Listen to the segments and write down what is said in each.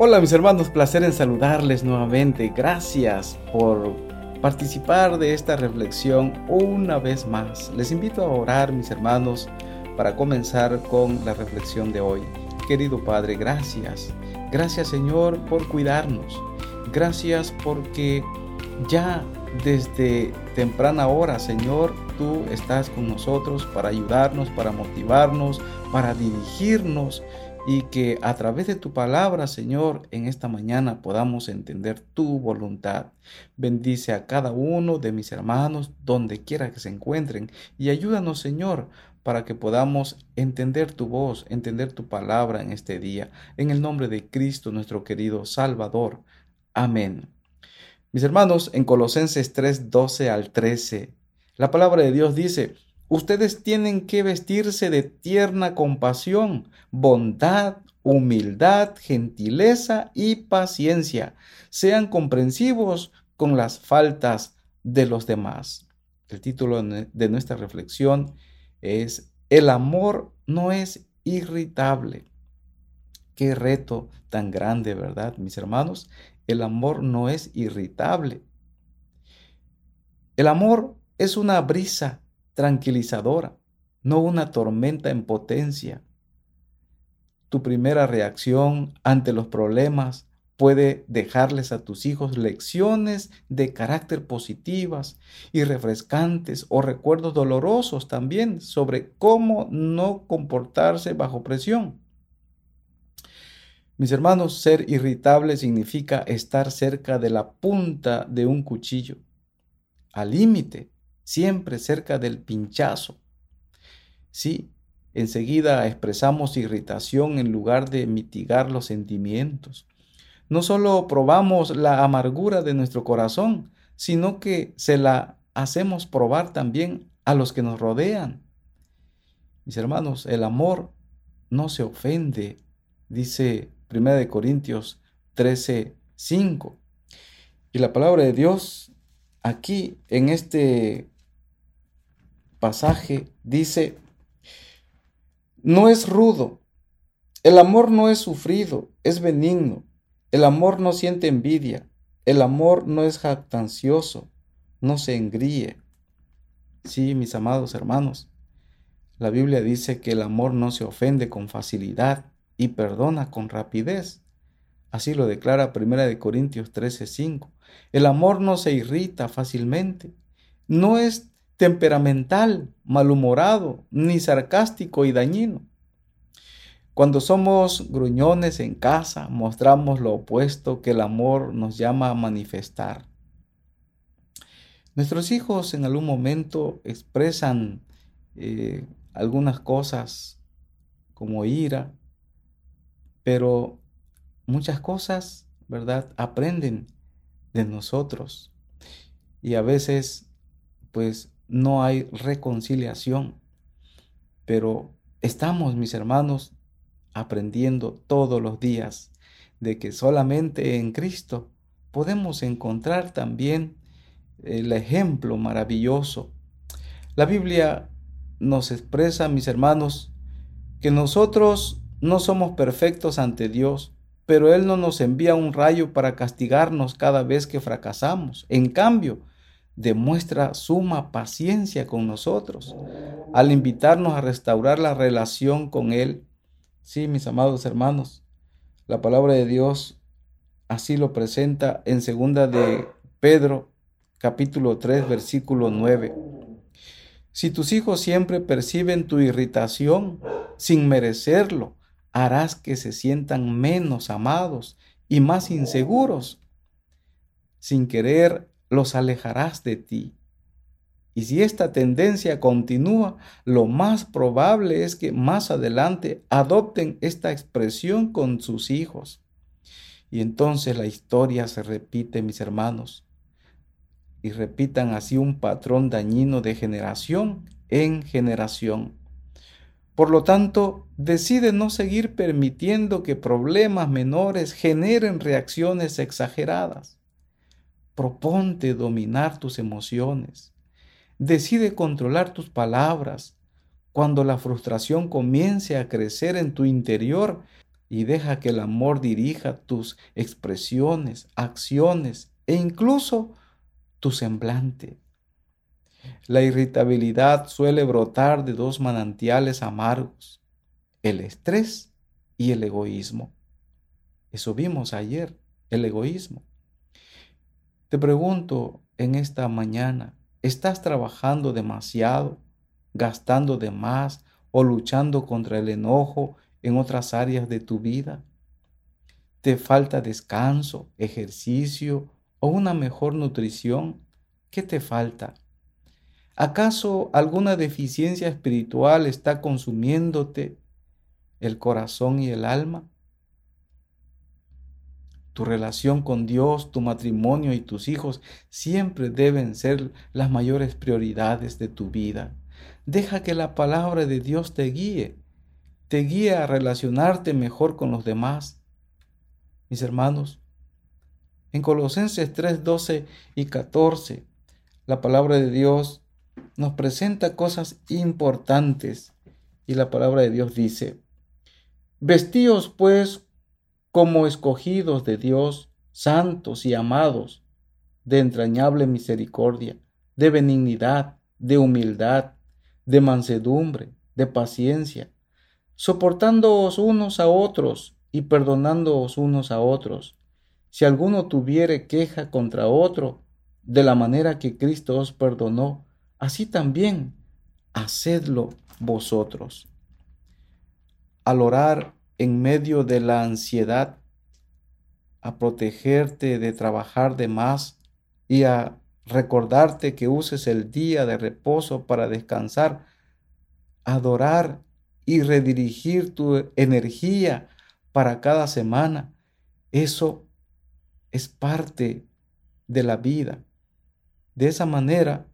Hola mis hermanos, placer en saludarles nuevamente. Gracias por participar de esta reflexión una vez más. Les invito a orar mis hermanos para comenzar con la reflexión de hoy. Querido Padre, gracias. Gracias Señor por cuidarnos. Gracias porque ya desde temprana hora, Señor, tú estás con nosotros para ayudarnos, para motivarnos, para dirigirnos y que a través de tu palabra, Señor, en esta mañana podamos entender tu voluntad. Bendice a cada uno de mis hermanos donde quiera que se encuentren y ayúdanos, Señor, para que podamos entender tu voz, entender tu palabra en este día. En el nombre de Cristo, nuestro querido Salvador. Amén. Mis hermanos, en Colosenses 3, 12 al 13, la palabra de Dios dice, Ustedes tienen que vestirse de tierna compasión, bondad, humildad, gentileza y paciencia. Sean comprensivos con las faltas de los demás. El título de nuestra reflexión es El amor no es irritable. Qué reto tan grande, ¿verdad, mis hermanos? El amor no es irritable. El amor es una brisa tranquilizadora, no una tormenta en potencia. Tu primera reacción ante los problemas puede dejarles a tus hijos lecciones de carácter positivas y refrescantes o recuerdos dolorosos también sobre cómo no comportarse bajo presión. Mis hermanos, ser irritable significa estar cerca de la punta de un cuchillo, al límite siempre cerca del pinchazo. Sí, enseguida expresamos irritación en lugar de mitigar los sentimientos. No solo probamos la amargura de nuestro corazón, sino que se la hacemos probar también a los que nos rodean. Mis hermanos, el amor no se ofende, dice 1 Corintios 13, 5. Y la palabra de Dios aquí en este pasaje dice, no es rudo, el amor no es sufrido, es benigno, el amor no siente envidia, el amor no es jactancioso, no se engríe. Sí, mis amados hermanos, la Biblia dice que el amor no se ofende con facilidad y perdona con rapidez. Así lo declara 1 Corintios 13:5. El amor no se irrita fácilmente, no es temperamental, malhumorado, ni sarcástico y dañino. Cuando somos gruñones en casa, mostramos lo opuesto que el amor nos llama a manifestar. Nuestros hijos en algún momento expresan eh, algunas cosas como ira, pero muchas cosas, ¿verdad? Aprenden de nosotros. Y a veces, pues, no hay reconciliación. Pero estamos, mis hermanos, aprendiendo todos los días de que solamente en Cristo podemos encontrar también el ejemplo maravilloso. La Biblia nos expresa, mis hermanos, que nosotros no somos perfectos ante Dios, pero Él no nos envía un rayo para castigarnos cada vez que fracasamos. En cambio, demuestra suma paciencia con nosotros al invitarnos a restaurar la relación con Él. Sí, mis amados hermanos, la palabra de Dios así lo presenta en segunda de Pedro capítulo 3 versículo 9. Si tus hijos siempre perciben tu irritación sin merecerlo, harás que se sientan menos amados y más inseguros. Sin querer los alejarás de ti. Y si esta tendencia continúa, lo más probable es que más adelante adopten esta expresión con sus hijos. Y entonces la historia se repite, mis hermanos, y repitan así un patrón dañino de generación en generación. Por lo tanto, decide no seguir permitiendo que problemas menores generen reacciones exageradas. Proponte dominar tus emociones. Decide controlar tus palabras. Cuando la frustración comience a crecer en tu interior, y deja que el amor dirija tus expresiones, acciones e incluso tu semblante. La irritabilidad suele brotar de dos manantiales amargos, el estrés y el egoísmo. Eso vimos ayer, el egoísmo. Te pregunto en esta mañana, ¿estás trabajando demasiado, gastando de más o luchando contra el enojo en otras áreas de tu vida? ¿Te falta descanso, ejercicio o una mejor nutrición? ¿Qué te falta? ¿Acaso alguna deficiencia espiritual está consumiéndote el corazón y el alma? Tu relación con Dios, tu matrimonio y tus hijos siempre deben ser las mayores prioridades de tu vida. Deja que la palabra de Dios te guíe, te guíe a relacionarte mejor con los demás. Mis hermanos, en Colosenses 3, 12 y 14, la palabra de Dios nos presenta cosas importantes y la palabra de Dios dice, vestíos pues como escogidos de Dios, santos y amados, de entrañable misericordia, de benignidad, de humildad, de mansedumbre, de paciencia, soportándoos unos a otros y perdonándoos unos a otros. Si alguno tuviere queja contra otro, de la manera que Cristo os perdonó, así también hacedlo vosotros. Al orar en medio de la ansiedad, a protegerte de trabajar de más y a recordarte que uses el día de reposo para descansar, adorar y redirigir tu energía para cada semana. Eso es parte de la vida. De esa manera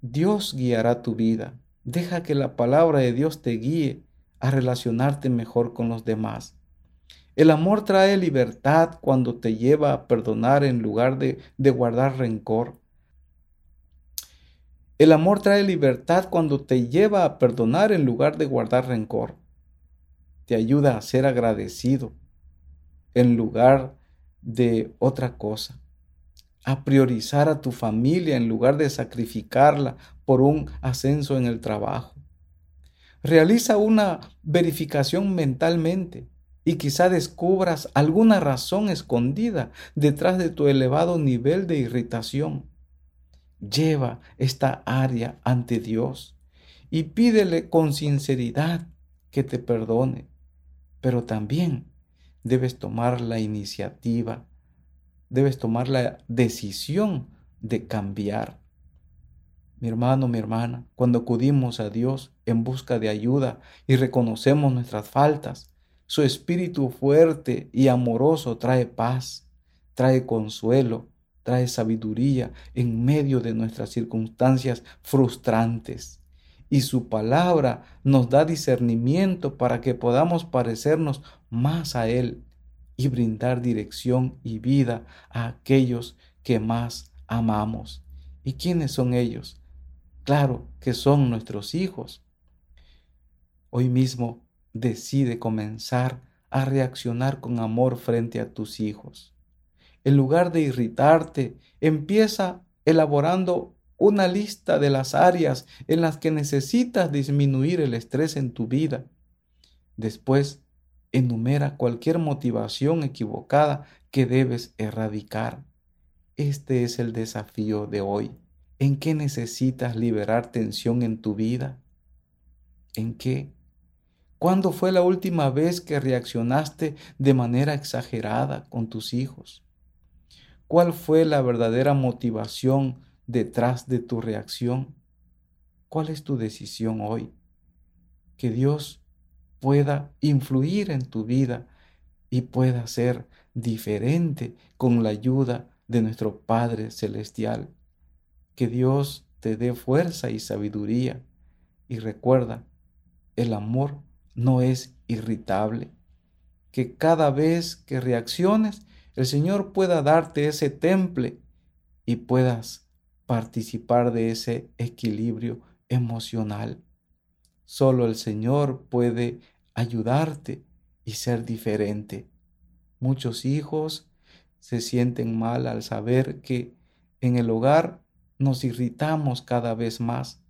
Dios guiará tu vida. Deja que la palabra de Dios te guíe a relacionarte mejor con los demás. El amor trae libertad cuando te lleva a perdonar en lugar de, de, guardar rencor. El amor trae libertad cuando te lleva a perdonar en lugar de guardar rencor. Te ayuda a ser agradecido en lugar de otra cosa a priorizar a tu familia en lugar de sacrificarla por un ascenso en el trabajo. Realiza una verificación mentalmente y quizá descubras alguna razón escondida detrás de tu elevado nivel de irritación. Lleva esta área ante Dios y pídele con sinceridad que te perdone, pero también debes tomar la iniciativa debes tomar la decisión de cambiar. Mi hermano, mi hermana, cuando acudimos a Dios en busca de ayuda y reconocemos nuestras faltas, su espíritu fuerte y amoroso trae paz, trae consuelo, trae sabiduría en medio de nuestras circunstancias frustrantes. Y su palabra nos da discernimiento para que podamos parecernos más a Él y brindar dirección y vida a aquellos que más amamos. ¿Y quiénes son ellos? Claro que son nuestros hijos. Hoy mismo decide comenzar a reaccionar con amor frente a tus hijos. En lugar de irritarte, empieza elaborando una lista de las áreas en las que necesitas disminuir el estrés en tu vida. Después, enumera cualquier motivación equivocada que debes erradicar. Este es el desafío de hoy. ¿En qué necesitas liberar tensión en tu vida? ¿En qué? ¿Cuándo fue la última vez que reaccionaste de manera exagerada con tus hijos? ¿Cuál fue la verdadera motivación detrás de tu reacción? ¿Cuál es tu decisión hoy? Que Dios pueda influir en tu vida y pueda ser diferente con la ayuda de nuestro Padre Celestial. Que Dios te dé fuerza y sabiduría. Y recuerda, el amor no es irritable. Que cada vez que reacciones, el Señor pueda darte ese temple y puedas participar de ese equilibrio emocional. Solo el Señor puede ayudarte y ser diferente. Muchos hijos se sienten mal al saber que en el hogar nos irritamos cada vez más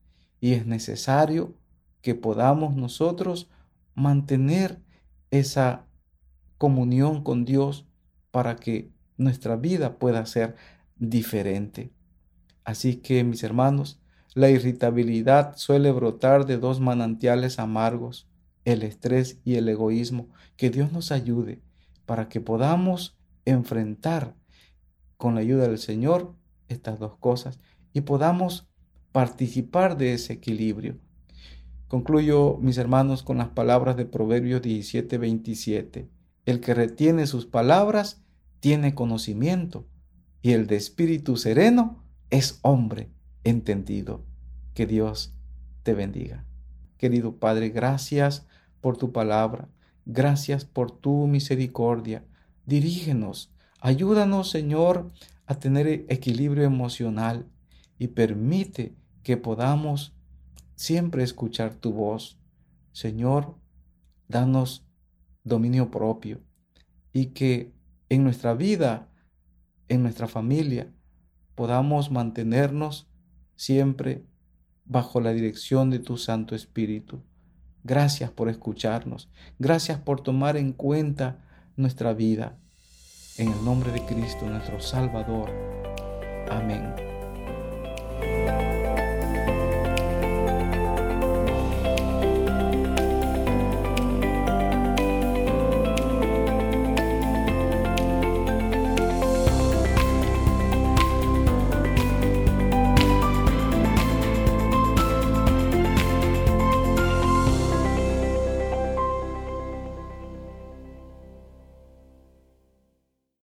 y es necesario que podamos nosotros mantener esa comunión con Dios para que nuestra vida pueda ser diferente. Así que, mis hermanos, la irritabilidad suele brotar de dos manantiales amargos, el estrés y el egoísmo. Que Dios nos ayude para que podamos enfrentar con la ayuda del Señor estas dos cosas y podamos participar de ese equilibrio. Concluyo, mis hermanos, con las palabras de Proverbios 17, 27. El que retiene sus palabras tiene conocimiento y el de espíritu sereno es hombre entendido. Que Dios te bendiga. Querido Padre, gracias por tu palabra, gracias por tu misericordia. Dirígenos, ayúdanos, Señor, a tener equilibrio emocional y permite que podamos siempre escuchar tu voz. Señor, danos dominio propio y que en nuestra vida, en nuestra familia, podamos mantenernos siempre bajo la dirección de tu Santo Espíritu. Gracias por escucharnos. Gracias por tomar en cuenta nuestra vida. En el nombre de Cristo, nuestro Salvador. Amén.